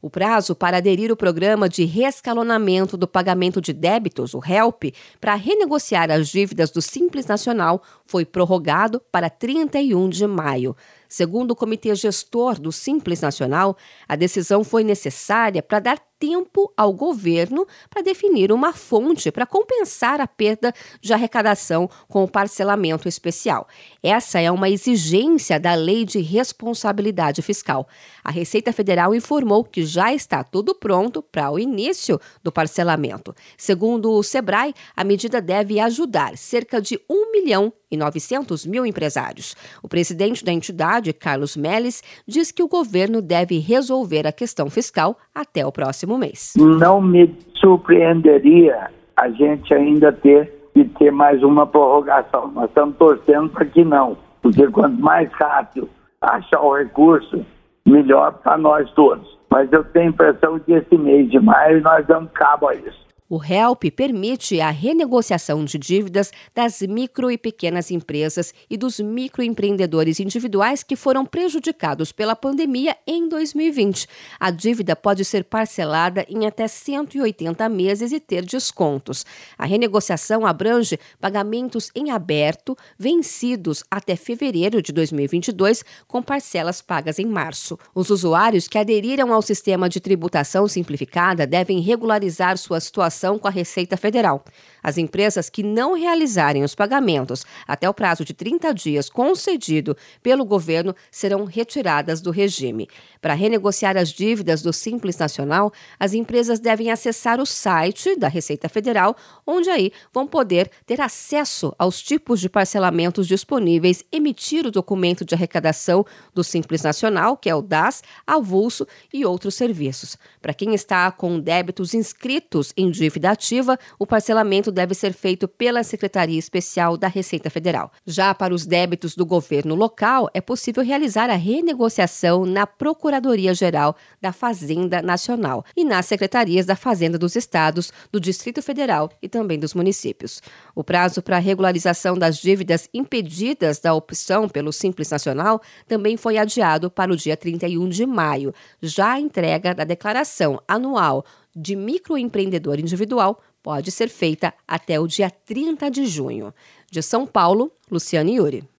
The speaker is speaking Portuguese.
O prazo para aderir ao programa de reescalonamento do pagamento de débitos, o HELP, para renegociar as dívidas do Simples Nacional foi prorrogado para 31 de maio. Segundo o Comitê Gestor do Simples Nacional, a decisão foi necessária para dar tempo ao governo para definir uma fonte para compensar a perda de arrecadação com o parcelamento especial. Essa é uma exigência da Lei de Responsabilidade Fiscal. A Receita Federal informou que já está tudo pronto para o início do parcelamento. Segundo o Sebrae, a medida deve ajudar cerca de 1 milhão e 900 mil empresários. O presidente da entidade, Carlos Melles, diz que o governo deve resolver a questão fiscal até o próximo mês. Não me surpreenderia a gente ainda ter que ter mais uma prorrogação. Nós estamos torcendo para que não, porque quanto mais rápido achar o recurso, melhor para nós todos. Mas eu tenho a impressão que esse mês de maio nós damos cabo a isso. O HELP permite a renegociação de dívidas das micro e pequenas empresas e dos microempreendedores individuais que foram prejudicados pela pandemia em 2020. A dívida pode ser parcelada em até 180 meses e ter descontos. A renegociação abrange pagamentos em aberto vencidos até fevereiro de 2022, com parcelas pagas em março. Os usuários que aderiram ao sistema de tributação simplificada devem regularizar sua situação com a Receita Federal. As empresas que não realizarem os pagamentos até o prazo de 30 dias concedido pelo governo serão retiradas do regime. Para renegociar as dívidas do Simples Nacional, as empresas devem acessar o site da Receita Federal, onde aí vão poder ter acesso aos tipos de parcelamentos disponíveis, emitir o documento de arrecadação do Simples Nacional, que é o DAS, avulso e outros serviços. Para quem está com débitos inscritos em dívida ativa, o parcelamento deve ser feito pela Secretaria Especial da Receita Federal. Já para os débitos do governo local, é possível realizar a renegociação na Procuradoria-Geral da Fazenda Nacional e nas secretarias da Fazenda dos Estados, do Distrito Federal e também dos municípios. O prazo para regularização das dívidas impedidas da opção pelo Simples Nacional também foi adiado para o dia 31 de maio. Já a entrega da declaração anual de microempreendedor individual pode ser feita até o dia 30 de junho. De São Paulo, Luciane Yuri.